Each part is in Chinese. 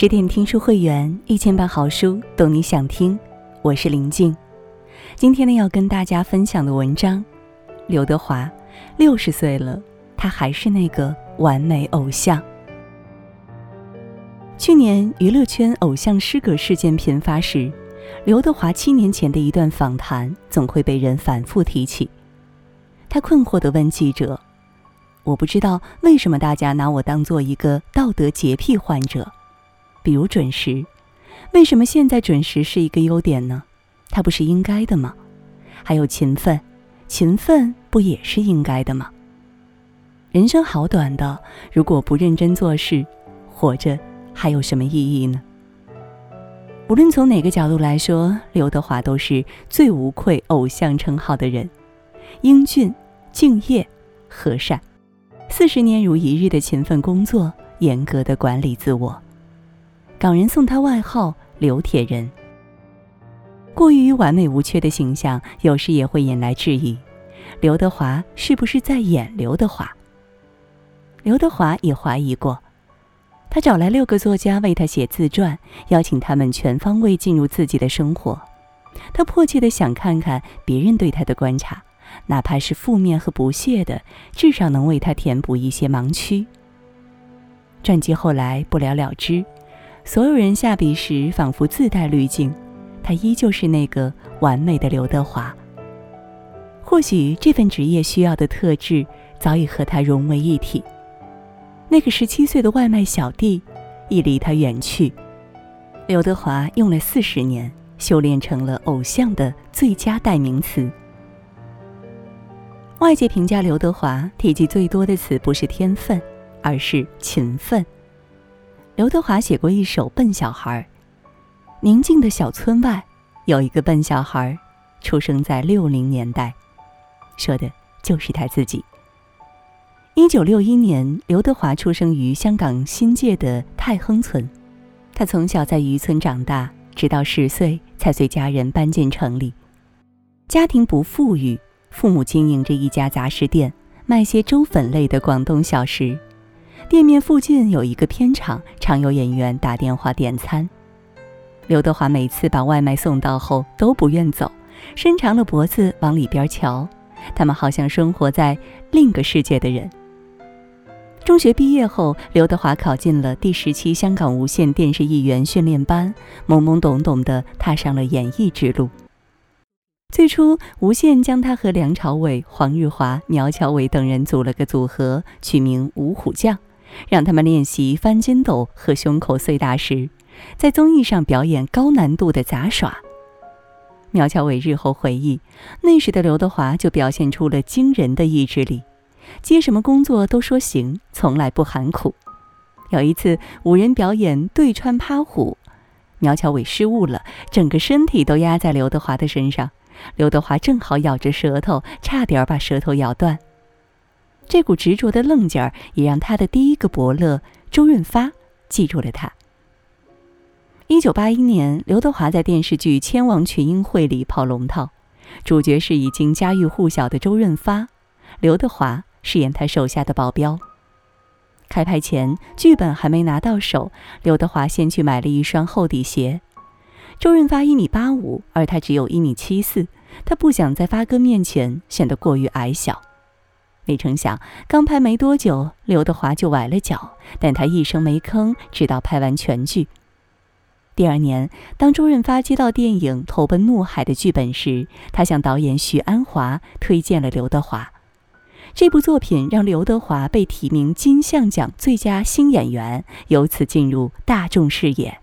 十点听书会员，一千本好书，懂你想听。我是林静。今天呢，要跟大家分享的文章，刘德华六十岁了，他还是那个完美偶像。去年娱乐圈偶像失格事件频发时，刘德华七年前的一段访谈总会被人反复提起。他困惑地问记者：“我不知道为什么大家拿我当做一个道德洁癖患者。”比如准时，为什么现在准时是一个优点呢？它不是应该的吗？还有勤奋，勤奋不也是应该的吗？人生好短的，如果不认真做事，活着还有什么意义呢？无论从哪个角度来说，刘德华都是最无愧偶像称号的人，英俊、敬业、和善，四十年如一日的勤奋工作，严格的管理自我。港人送他外号“刘铁人”。过于完美无缺的形象，有时也会引来质疑：刘德华是不是在演刘德华？刘德华也怀疑过。他找来六个作家为他写自传，邀请他们全方位进入自己的生活。他迫切的想看看别人对他的观察，哪怕是负面和不屑的，至少能为他填补一些盲区。传记后来不了了之。所有人下笔时仿佛自带滤镜，他依旧是那个完美的刘德华。或许这份职业需要的特质早已和他融为一体。那个十七岁的外卖小弟已离他远去，刘德华用了四十年修炼成了偶像的最佳代名词。外界评价刘德华提及最多的词不是天分，而是勤奋。刘德华写过一首《笨小孩》，宁静的小村外有一个笨小孩，出生在六零年代，说的就是他自己。一九六一年，刘德华出生于香港新界的太亨村，他从小在渔村长大，直到十岁才随家人搬进城里。家庭不富裕，父母经营着一家杂食店，卖些粥粉类的广东小食。店面附近有一个片场，常有演员打电话点餐。刘德华每次把外卖送到后都不愿走，伸长了脖子往里边瞧。他们好像生活在另一个世界的人。中学毕业后，刘德华考进了第十期香港无线电视艺员训练班，懵懵懂懂地踏上了演艺之路。最初，无线将他和梁朝伟、黄日华、苗侨伟等人组了个组合，取名“五虎将”。让他们练习翻筋斗和胸口碎大石，在综艺上表演高难度的杂耍。苗侨伟日后回忆，那时的刘德华就表现出了惊人的意志力，接什么工作都说行，从来不喊苦。有一次五人表演对穿趴虎，苗侨伟失误了，整个身体都压在刘德华的身上，刘德华正好咬着舌头，差点把舌头咬断。这股执着的愣劲儿，也让他的第一个伯乐周润发记住了他。一九八一年，刘德华在电视剧《千王群英会》里跑龙套，主角是已经家喻户晓的周润发，刘德华饰演他手下的保镖。开拍前，剧本还没拿到手，刘德华先去买了一双厚底鞋。周润发一米八五，而他只有一米七四，他不想在发哥面前显得过于矮小。没成想，刚拍没多久，刘德华就崴了脚，但他一声没吭，直到拍完全剧。第二年，当周润发接到电影《投奔怒海》的剧本时，他向导演许鞍华推荐了刘德华。这部作品让刘德华被提名金像奖最佳新演员，由此进入大众视野。《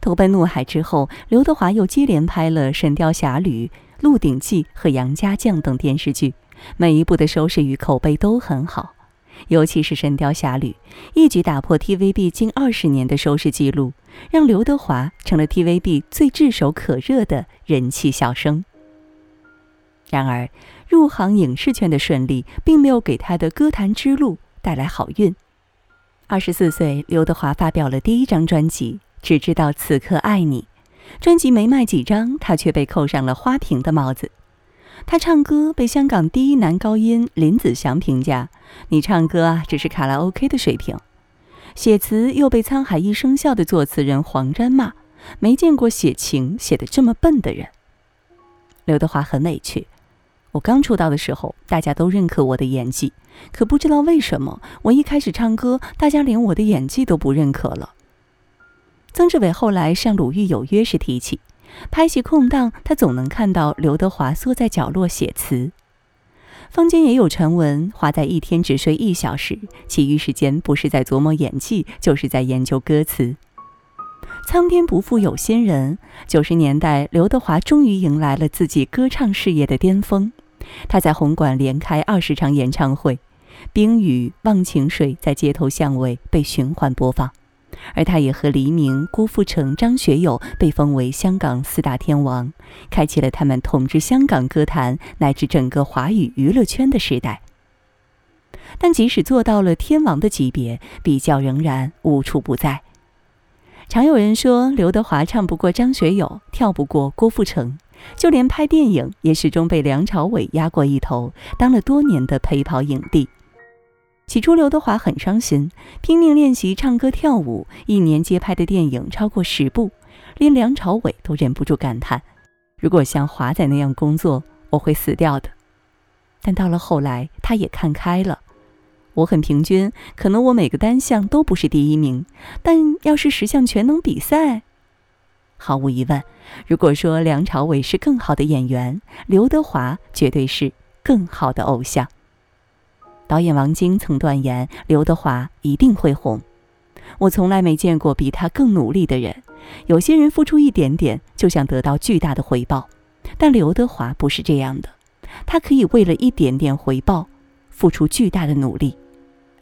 投奔怒海》之后，刘德华又接连拍了《神雕侠侣》《鹿鼎记》和《杨家将》等电视剧。每一部的收视与口碑都很好，尤其是《神雕侠侣》，一举打破 TVB 近二十年的收视记录，让刘德华成了 TVB 最炙手可热的人气小生。然而，入行影视圈的顺利，并没有给他的歌坛之路带来好运。二十四岁，刘德华发表了第一张专辑《只知道此刻爱你》，专辑没卖几张，他却被扣上了花瓶的帽子。他唱歌被香港第一男高音林子祥评价：“你唱歌啊，只是卡拉 OK 的水平。”写词又被《沧海一声笑》的作词人黄沾骂，没见过写情写得这么笨的人。刘德华很委屈。我刚出道的时候，大家都认可我的演技，可不知道为什么，我一开始唱歌，大家连我的演技都不认可了。曾志伟后来上《鲁豫有约》时提起，拍戏空档，他总能看到刘德华缩在角落写词。坊间也有传闻，华仔一天只睡一小时，其余时间不是在琢磨演技，就是在研究歌词。苍天不负有心人，九十年代，刘德华终于迎来了自己歌唱事业的巅峰。他在红馆连开二十场演唱会，《冰雨》《忘情水》在街头巷尾被循环播放，而他也和黎明、郭富城、张学友被封为香港四大天王，开启了他们统治香港歌坛乃至整个华语娱乐圈的时代。但即使做到了天王的级别，比较仍然无处不在。常有人说刘德华唱不过张学友，跳不过郭富城。就连拍电影也始终被梁朝伟压过一头，当了多年的陪跑影帝。起初，刘德华很伤心，拼命练习唱歌跳舞，一年接拍的电影超过十部，连梁朝伟都忍不住感叹：“如果像华仔那样工作，我会死掉的。”但到了后来，他也看开了：“我很平均，可能我每个单项都不是第一名，但要是十项全能比赛……”毫无疑问，如果说梁朝伟是更好的演员，刘德华绝对是更好的偶像。导演王晶曾断言，刘德华一定会红。我从来没见过比他更努力的人。有些人付出一点点就想得到巨大的回报，但刘德华不是这样的，他可以为了一点点回报，付出巨大的努力，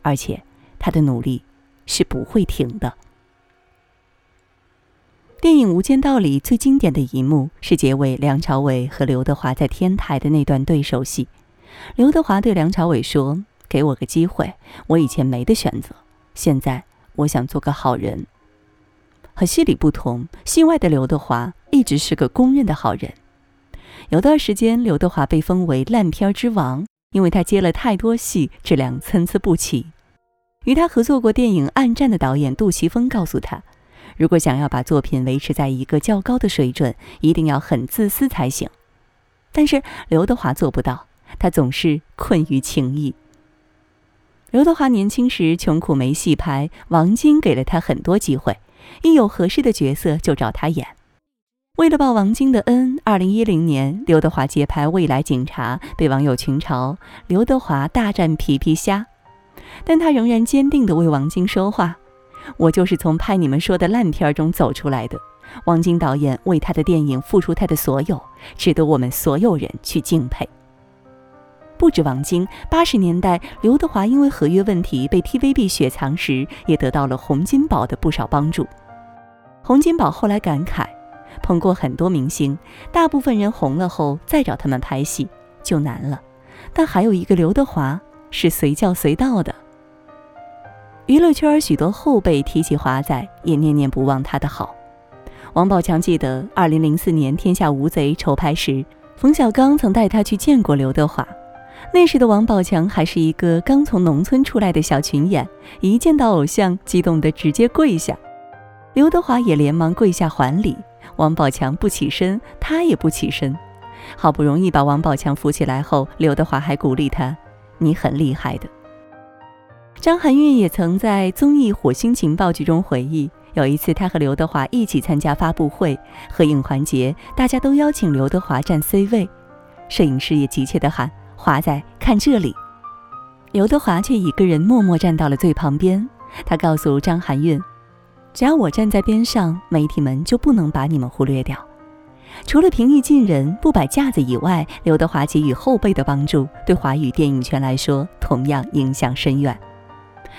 而且他的努力是不会停的。电影《无间道》里最经典的一幕是结尾梁朝伟和刘德华在天台的那段对手戏。刘德华对梁朝伟说：“给我个机会，我以前没得选择，现在我想做个好人。”和戏里不同，戏外的刘德华一直是个公认的好人。有段时间，刘德华被封为烂片之王，因为他接了太多戏，质量参差不齐。与他合作过电影《暗战》的导演杜琪峰告诉他。如果想要把作品维持在一个较高的水准，一定要很自私才行。但是刘德华做不到，他总是困于情谊。刘德华年轻时穷苦没戏拍，王晶给了他很多机会，一有合适的角色就找他演。为了报王晶的恩，二零一零年刘德华接拍《未来警察》，被网友群嘲“刘德华大战皮皮虾”，但他仍然坚定地为王晶说话。我就是从拍你们说的烂片中走出来的。王晶导演为他的电影付出他的所有，值得我们所有人去敬佩。不止王晶，八十年代刘德华因为合约问题被 TVB 雪藏时，也得到了洪金宝的不少帮助。洪金宝后来感慨，捧过很多明星，大部分人红了后再找他们拍戏就难了，但还有一个刘德华是随叫随到的。娱乐圈许多后辈提起华仔，也念念不忘他的好。王宝强记得，二零零四年《天下无贼》筹拍时，冯小刚曾带他去见过刘德华。那时的王宝强还是一个刚从农村出来的小群演，一见到偶像，激动的直接跪下。刘德华也连忙跪下还礼。王宝强不起身，他也不起身。好不容易把王宝强扶起来后，刘德华还鼓励他：“你很厉害的。”张含韵也曾在综艺《火星情报局》中回忆，有一次她和刘德华一起参加发布会合影环节，大家都邀请刘德华站 C 位，摄影师也急切地喊：“华仔，看这里！”刘德华却一个人默默站到了最旁边。他告诉张含韵：“只要我站在边上，媒体们就不能把你们忽略掉。”除了平易近人、不摆架子以外，刘德华给予后辈的帮助，对华语电影圈来说同样影响深远。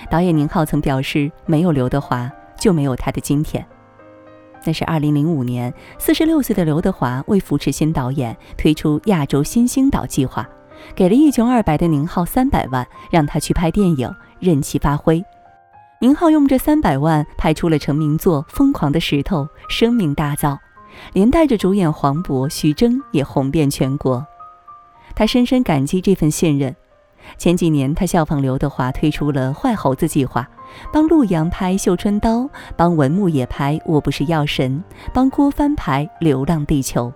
导演宁浩曾表示：“没有刘德华，就没有他的今天。”那是2005年，四十六岁的刘德华为扶持新导演，推出亚洲新星导计划，给了一穷二白的宁浩三百万，让他去拍电影，任其发挥。宁浩用这三百万拍出了成名作《疯狂的石头》，声名大噪，连带着主演黄渤、徐峥也红遍全国。他深深感激这份信任。前几年，他效仿刘德华推出了“坏猴子计划”，帮陆阳拍《绣春刀》，帮文牧野拍《我不是药神》，帮郭帆拍《流浪地球》。《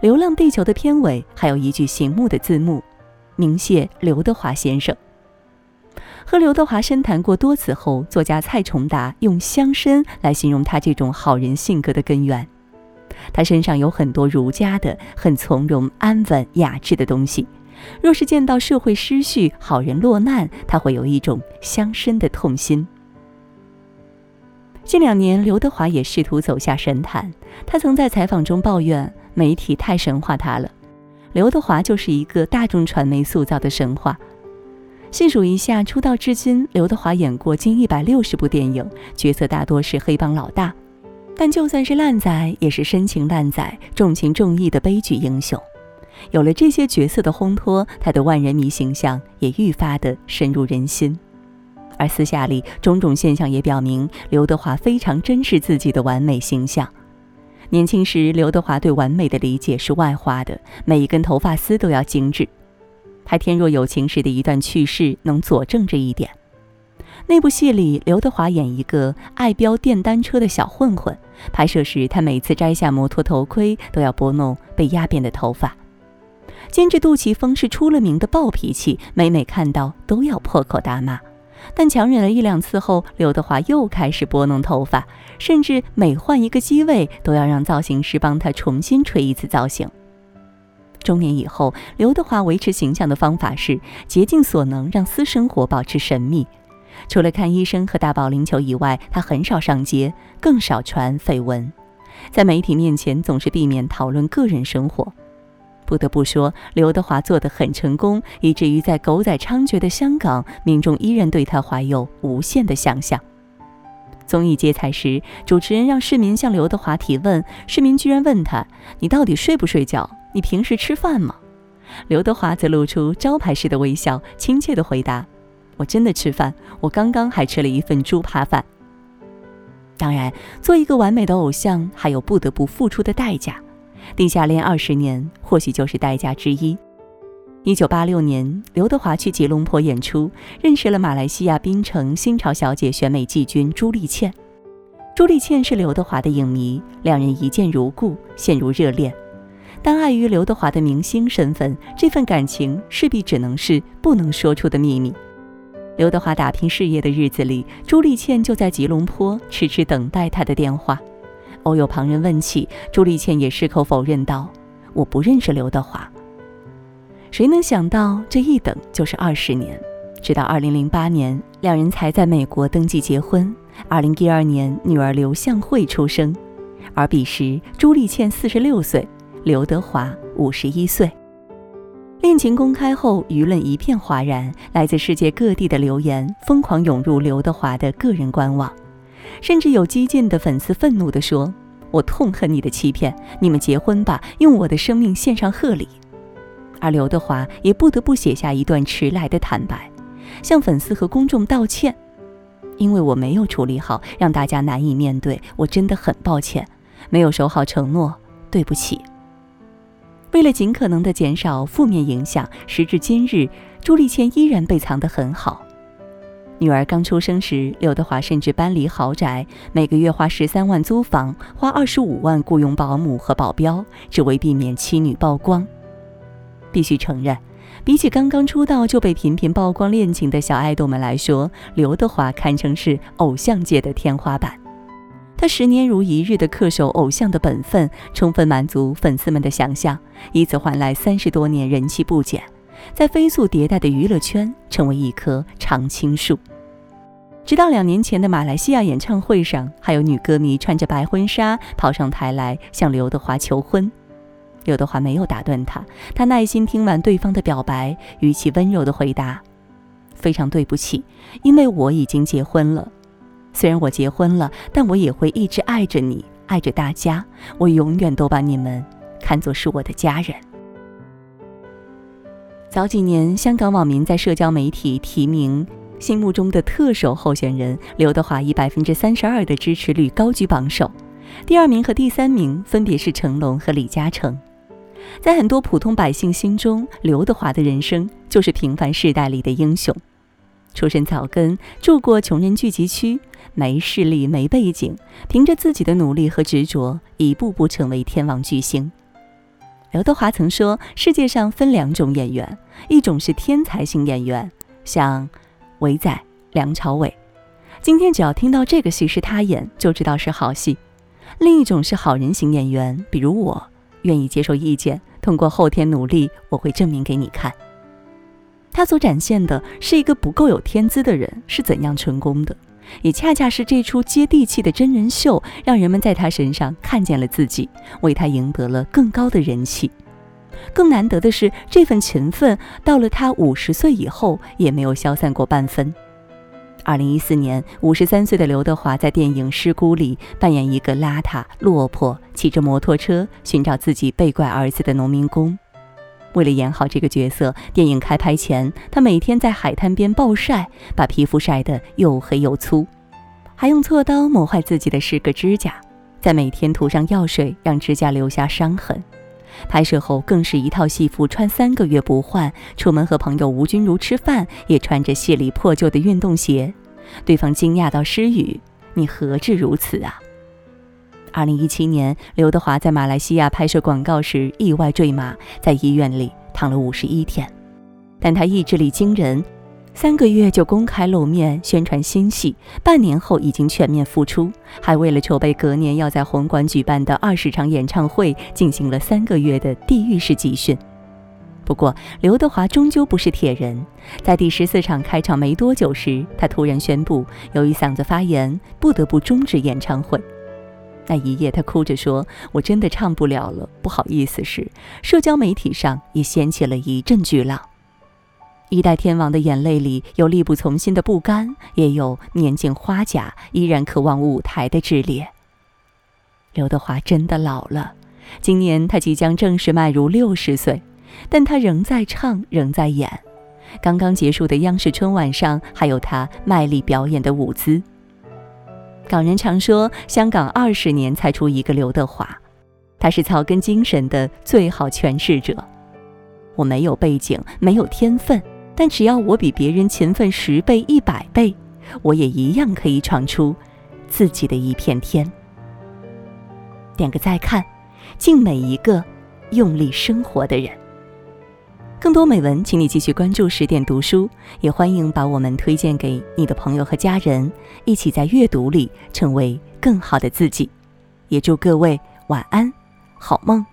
流浪地球》的片尾还有一句醒目的字幕：“明谢刘德华先生。”和刘德华深谈过多次后，作家蔡崇达用“乡绅”来形容他这种好人性格的根源。他身上有很多儒家的、很从容、安稳、雅致的东西。若是见到社会失序、好人落难，他会有一种乡绅的痛心。近两年，刘德华也试图走下神坛。他曾在采访中抱怨媒体太神话他了。刘德华就是一个大众传媒塑造的神话。细数一下，出道至今，刘德华演过近一百六十部电影，角色大多是黑帮老大。但就算是烂仔，也是深情烂仔、重情重义的悲剧英雄。有了这些角色的烘托，他的万人迷形象也愈发的深入人心。而私下里，种种现象也表明，刘德华非常珍视自己的完美形象。年轻时，刘德华对完美的理解是外化的，每一根头发丝都要精致。拍《天若有情》时的一段趣事能佐证这一点。那部戏里，刘德华演一个爱飙电单车的小混混。拍摄时，他每次摘下摩托头盔，都要拨弄被压扁的头发。监制杜琪峰是出了名的暴脾气，每每看到都要破口大骂。但强忍了一两次后，刘德华又开始拨弄头发，甚至每换一个机位，都要让造型师帮他重新吹一次造型。中年以后，刘德华维持形象的方法是竭尽所能让私生活保持神秘。除了看医生和打保龄球以外，他很少上街，更少传绯闻。在媒体面前，总是避免讨论个人生活。不得不说，刘德华做得很成功，以至于在狗仔猖獗的香港，民众依然对他怀有无限的想象。综艺接彩时，主持人让市民向刘德华提问，市民居然问他：“你到底睡不睡觉？”你平时吃饭吗？刘德华则露出招牌式的微笑，亲切地回答：“我真的吃饭，我刚刚还吃了一份猪扒饭。”当然，做一个完美的偶像，还有不得不付出的代价。地下恋二十年，或许就是代价之一。一九八六年，刘德华去吉隆坡演出，认识了马来西亚槟城新潮小姐选美季军朱丽倩。朱丽倩是刘德华的影迷，两人一见如故，陷入热恋。但碍于刘德华的明星身份，这份感情势必只能是不能说出的秘密。刘德华打拼事业的日子里，朱丽倩就在吉隆坡痴痴等待他的电话。偶有旁人问起，朱丽倩也矢口否认道：“我不认识刘德华。”谁能想到这一等就是二十年？直到二零零八年，两人才在美国登记结婚。二零一二年，女儿刘向慧出生，而彼时朱丽倩四十六岁。刘德华五十一岁，恋情公开后，舆论一片哗然，来自世界各地的留言疯狂涌入刘德华的个人官网，甚至有激进的粉丝愤怒地说：“我痛恨你的欺骗，你们结婚吧，用我的生命献上贺礼。”而刘德华也不得不写下一段迟来的坦白，向粉丝和公众道歉：“因为我没有处理好，让大家难以面对，我真的很抱歉，没有守好承诺，对不起。”为了尽可能的减少负面影响，时至今日，朱丽倩依然被藏得很好。女儿刚出生时，刘德华甚至搬离豪宅，每个月花十三万租房，花二十五万雇佣保姆和保镖，只为避免妻女曝光。必须承认，比起刚刚出道就被频频曝光恋情的小爱豆们来说，刘德华堪称是偶像界的天花板。他十年如一日的恪守偶像的本分，充分满足粉丝们的想象，以此换来三十多年人气不减，在飞速迭代的娱乐圈成为一棵常青树。直到两年前的马来西亚演唱会上，还有女歌迷穿着白婚纱跑上台来向刘德华求婚，刘德华没有打断他，他耐心听完对方的表白，语气温柔地回答：“非常对不起，因为我已经结婚了。”虽然我结婚了，但我也会一直爱着你，爱着大家。我永远都把你们看作是我的家人。早几年，香港网民在社交媒体提名心目中的特首候选人刘德华，以百分之三十二的支持率高居榜首。第二名和第三名分别是成龙和李嘉诚。在很多普通百姓心中，刘德华的人生就是平凡世代里的英雄。出身草根，住过穷人聚集区，没势力、没背景，凭着自己的努力和执着，一步步成为天王巨星。刘德华曾说：“世界上分两种演员，一种是天才型演员，像伟仔、梁朝伟，今天只要听到这个戏是他演，就知道是好戏；另一种是好人型演员，比如我，愿意接受意见，通过后天努力，我会证明给你看。”他所展现的是一个不够有天资的人是怎样成功的，也恰恰是这出接地气的真人秀，让人们在他身上看见了自己，为他赢得了更高的人气。更难得的是，这份勤奋到了他五十岁以后也没有消散过半分。二零一四年，五十三岁的刘德华在电影《失孤》里扮演一个邋遢、落魄、骑着摩托车寻找自己被拐儿子的农民工。为了演好这个角色，电影开拍前，他每天在海滩边暴晒，把皮肤晒得又黑又粗，还用锉刀磨坏自己的十个指甲，再每天涂上药水，让指甲留下伤痕。拍摄后，更是一套戏服穿三个月不换，出门和朋友吴君如吃饭也穿着戏里破旧的运动鞋。对方惊讶到失语：“你何至如此啊？”二零一七年，刘德华在马来西亚拍摄广告时意外坠马，在医院里躺了五十一天。但他意志力惊人，三个月就公开露面宣传新戏，半年后已经全面复出，还为了筹备隔年要在红馆举办的二十场演唱会，进行了三个月的地狱式集训。不过，刘德华终究不是铁人，在第十四场开场没多久时，他突然宣布，由于嗓子发炎，不得不终止演唱会。那一夜，他哭着说：“我真的唱不了了，不好意思。”时，社交媒体上也掀起了一阵巨浪。一代天王的眼泪里有力不从心的不甘，也有年近花甲依然渴望舞台的炽烈。刘德华真的老了，今年他即将正式迈入六十岁，但他仍在唱，仍在演。刚刚结束的央视春晚上，还有他卖力表演的舞姿。港人常说，香港二十年才出一个刘德华，他是草根精神的最好诠释者。我没有背景，没有天分，但只要我比别人勤奋十倍、一百倍，我也一样可以闯出自己的一片天。点个再看，敬每一个用力生活的人。更多美文，请你继续关注十点读书，也欢迎把我们推荐给你的朋友和家人，一起在阅读里成为更好的自己。也祝各位晚安，好梦。